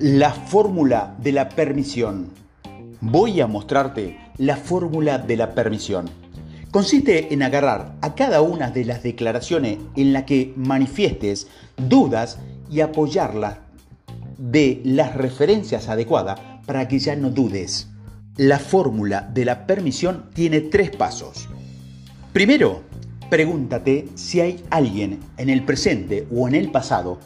La fórmula de la permisión. Voy a mostrarte la fórmula de la permisión. Consiste en agarrar a cada una de las declaraciones en la que manifiestes dudas y apoyarlas de las referencias adecuadas para que ya no dudes. La fórmula de la permisión tiene tres pasos. Primero, pregúntate si hay alguien en el presente o en el pasado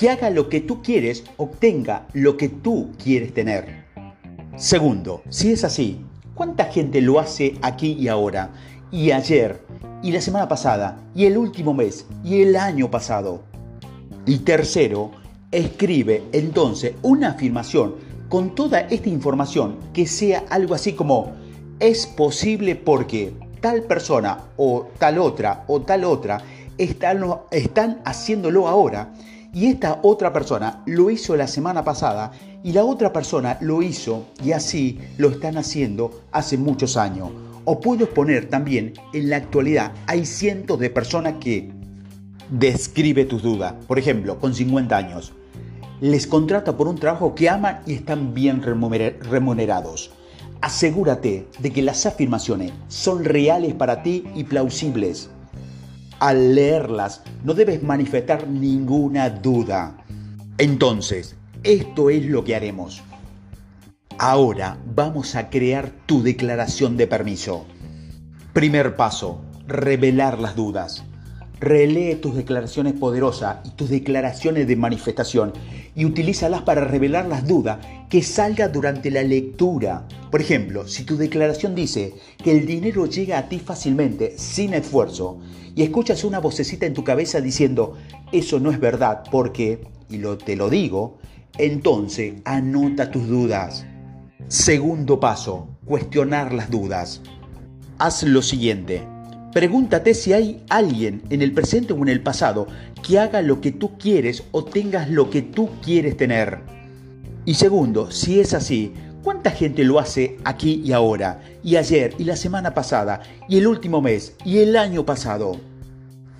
que haga lo que tú quieres, obtenga lo que tú quieres tener. Segundo, si es así, ¿cuánta gente lo hace aquí y ahora, y ayer, y la semana pasada, y el último mes, y el año pasado? Y tercero, escribe entonces una afirmación con toda esta información que sea algo así como es posible porque tal persona o tal otra o tal otra están, están haciéndolo ahora y esta otra persona lo hizo la semana pasada y la otra persona lo hizo y así lo están haciendo hace muchos años. O puedo poner también, en la actualidad hay cientos de personas que describe tus dudas. Por ejemplo, con 50 años, les contrata por un trabajo que aman y están bien remunerados. Asegúrate de que las afirmaciones son reales para ti y plausibles al leerlas no debes manifestar ninguna duda. Entonces, esto es lo que haremos. Ahora vamos a crear tu declaración de permiso. Primer paso, revelar las dudas. Relee tus declaraciones poderosas y tus declaraciones de manifestación y utilízalas para revelar las dudas que salga durante la lectura. Por ejemplo, si tu declaración dice que el dinero llega a ti fácilmente, sin esfuerzo, y escuchas una vocecita en tu cabeza diciendo, eso no es verdad porque, y lo, te lo digo, entonces anota tus dudas. Segundo paso, cuestionar las dudas. Haz lo siguiente. Pregúntate si hay alguien en el presente o en el pasado que haga lo que tú quieres o tengas lo que tú quieres tener. Y segundo, si es así, ¿cuánta gente lo hace aquí y ahora, y ayer, y la semana pasada, y el último mes, y el año pasado?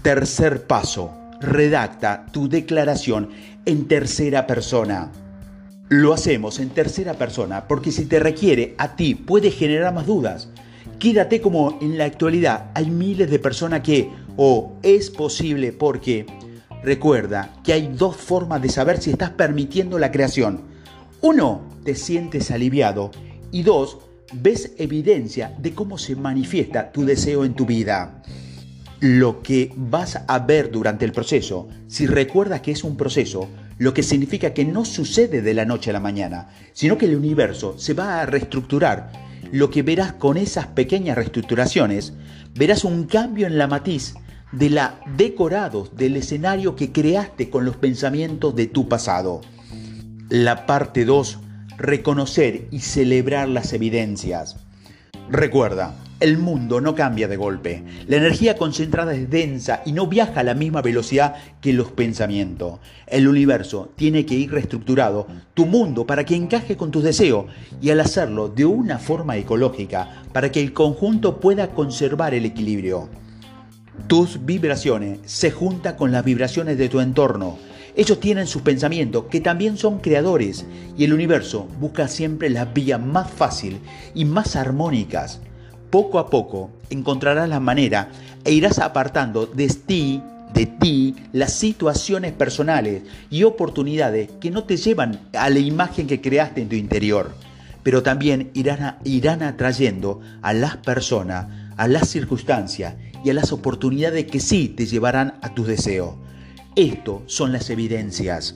Tercer paso, redacta tu declaración en tercera persona. Lo hacemos en tercera persona porque si te requiere a ti puede generar más dudas Quédate como en la actualidad hay miles de personas que o es posible porque recuerda que hay dos formas de saber si estás permitiendo la creación. Uno, te sientes aliviado y dos, ves evidencia de cómo se manifiesta tu deseo en tu vida. Lo que vas a ver durante el proceso, si recuerdas que es un proceso, lo que significa que no sucede de la noche a la mañana, sino que el universo se va a reestructurar lo que verás con esas pequeñas reestructuraciones, verás un cambio en la matiz de la decorados del escenario que creaste con los pensamientos de tu pasado. La parte 2, reconocer y celebrar las evidencias. Recuerda, el mundo no cambia de golpe. La energía concentrada es densa y no viaja a la misma velocidad que los pensamientos. El universo tiene que ir reestructurado, tu mundo, para que encaje con tus deseos y al hacerlo de una forma ecológica, para que el conjunto pueda conservar el equilibrio. Tus vibraciones se juntan con las vibraciones de tu entorno. Ellos tienen sus pensamientos, que también son creadores, y el universo busca siempre las vías más fáciles y más armónicas poco a poco encontrarás la manera e irás apartando de ti, de ti las situaciones personales y oportunidades que no te llevan a la imagen que creaste en tu interior, pero también irán, irán atrayendo a las personas, a las circunstancias y a las oportunidades que sí te llevarán a tus deseos. Esto son las evidencias.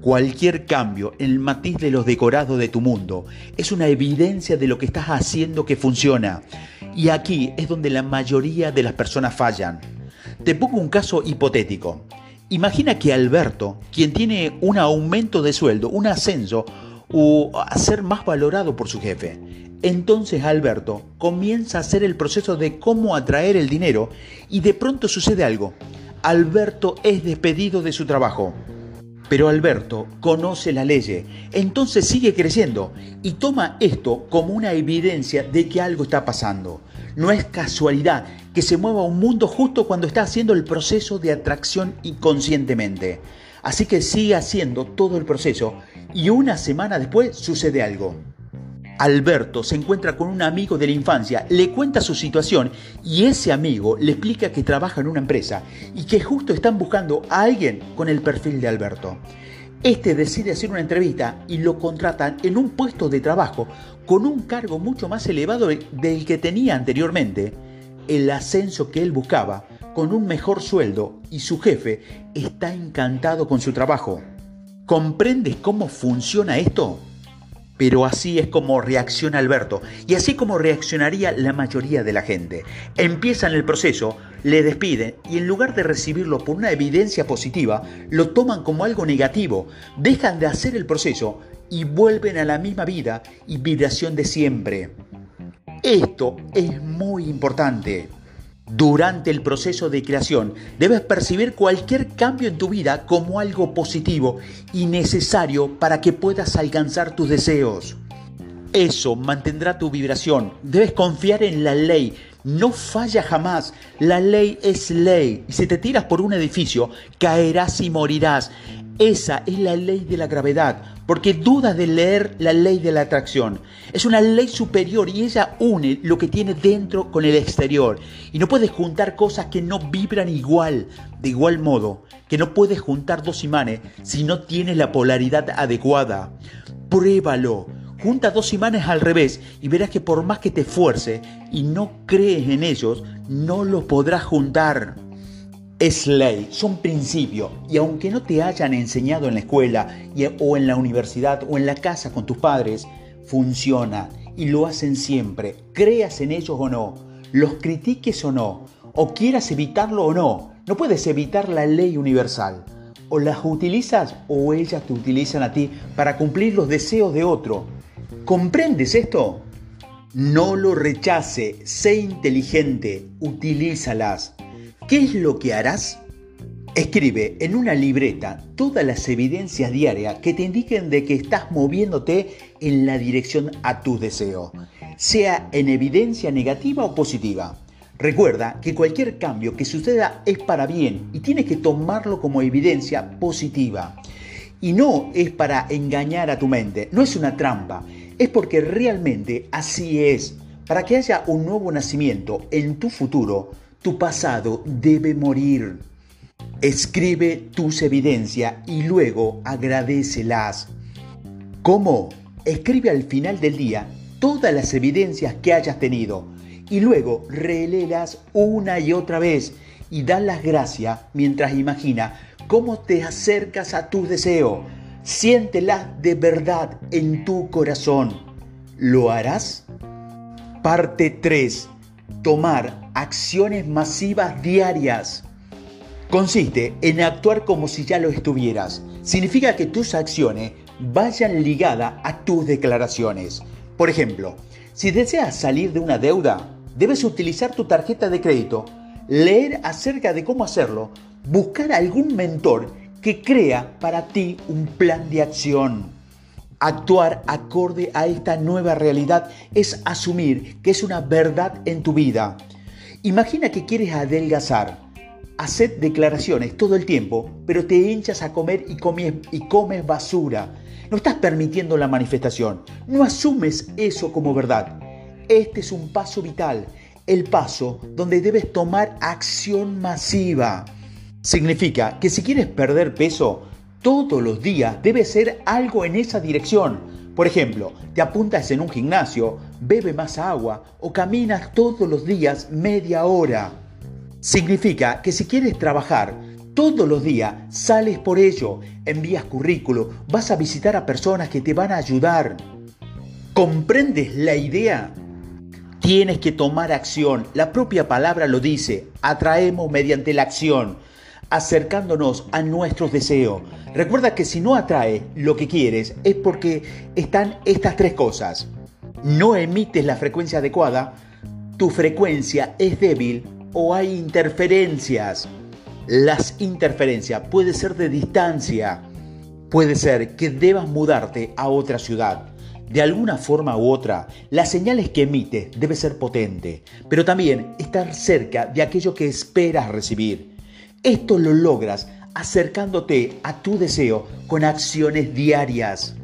Cualquier cambio en el matiz de los decorados de tu mundo es una evidencia de lo que estás haciendo que funciona. Y aquí es donde la mayoría de las personas fallan. Te pongo un caso hipotético. Imagina que Alberto, quien tiene un aumento de sueldo, un ascenso o ser más valorado por su jefe, entonces Alberto comienza a hacer el proceso de cómo atraer el dinero y de pronto sucede algo. Alberto es despedido de su trabajo. Pero Alberto conoce la ley, entonces sigue creciendo y toma esto como una evidencia de que algo está pasando. No es casualidad que se mueva un mundo justo cuando está haciendo el proceso de atracción inconscientemente. Así que sigue haciendo todo el proceso y una semana después sucede algo. Alberto se encuentra con un amigo de la infancia, le cuenta su situación y ese amigo le explica que trabaja en una empresa y que justo están buscando a alguien con el perfil de Alberto. Este decide hacer una entrevista y lo contratan en un puesto de trabajo con un cargo mucho más elevado del que tenía anteriormente. El ascenso que él buscaba, con un mejor sueldo y su jefe está encantado con su trabajo. ¿Comprendes cómo funciona esto? Pero así es como reacciona Alberto y así como reaccionaría la mayoría de la gente. Empiezan el proceso, le despiden y en lugar de recibirlo por una evidencia positiva, lo toman como algo negativo, dejan de hacer el proceso y vuelven a la misma vida y vibración de siempre. Esto es muy importante. Durante el proceso de creación debes percibir cualquier cambio en tu vida como algo positivo y necesario para que puedas alcanzar tus deseos. Eso mantendrá tu vibración. Debes confiar en la ley. No falla jamás. La ley es ley. Y si te tiras por un edificio, caerás y morirás. Esa es la ley de la gravedad, porque dudas de leer la ley de la atracción. Es una ley superior y ella une lo que tiene dentro con el exterior. Y no puedes juntar cosas que no vibran igual, de igual modo, que no puedes juntar dos imanes si no tienes la polaridad adecuada. Pruébalo. Junta dos imanes al revés y verás que por más que te esfuerce y no crees en ellos, no los podrás juntar es ley, son principios y aunque no te hayan enseñado en la escuela o en la universidad o en la casa con tus padres, funcionan y lo hacen siempre, creas en ellos o no, los critiques o no, o quieras evitarlo o no, no puedes evitar la ley universal. O las utilizas o ellas te utilizan a ti para cumplir los deseos de otro. ¿Comprendes esto? No lo rechace, sé inteligente, utilízalas. ¿Qué es lo que harás? Escribe en una libreta todas las evidencias diarias que te indiquen de que estás moviéndote en la dirección a tus deseos, sea en evidencia negativa o positiva. Recuerda que cualquier cambio que suceda es para bien y tienes que tomarlo como evidencia positiva. Y no es para engañar a tu mente, no es una trampa, es porque realmente así es. Para que haya un nuevo nacimiento en tu futuro, tu pasado debe morir. Escribe tus evidencias y luego agradecelas. ¿Cómo? Escribe al final del día todas las evidencias que hayas tenido y luego reléelas una y otra vez y da las gracias mientras imagina cómo te acercas a tu deseo. Siéntelas de verdad en tu corazón. ¿Lo harás? Parte 3 tomar acciones masivas diarias. Consiste en actuar como si ya lo estuvieras. Significa que tus acciones vayan ligadas a tus declaraciones. Por ejemplo, si deseas salir de una deuda, debes utilizar tu tarjeta de crédito, leer acerca de cómo hacerlo, buscar algún mentor que crea para ti un plan de acción. Actuar acorde a esta nueva realidad es asumir que es una verdad en tu vida. Imagina que quieres adelgazar. Haced declaraciones todo el tiempo, pero te hinchas a comer y comes, y comes basura. No estás permitiendo la manifestación. No asumes eso como verdad. Este es un paso vital, el paso donde debes tomar acción masiva. Significa que si quieres perder peso, todos los días debe ser algo en esa dirección. Por ejemplo, te apuntas en un gimnasio, bebe más agua o caminas todos los días media hora. Significa que si quieres trabajar todos los días, sales por ello, envías currículo, vas a visitar a personas que te van a ayudar. ¿Comprendes la idea? Tienes que tomar acción. La propia palabra lo dice. Atraemos mediante la acción acercándonos a nuestros deseos. Recuerda que si no atrae lo que quieres es porque están estas tres cosas. No emites la frecuencia adecuada, tu frecuencia es débil o hay interferencias. Las interferencias puede ser de distancia, puede ser que debas mudarte a otra ciudad. De alguna forma u otra, las señales que emites debe ser potente, pero también estar cerca de aquello que esperas recibir. Esto lo logras acercándote a tu deseo con acciones diarias.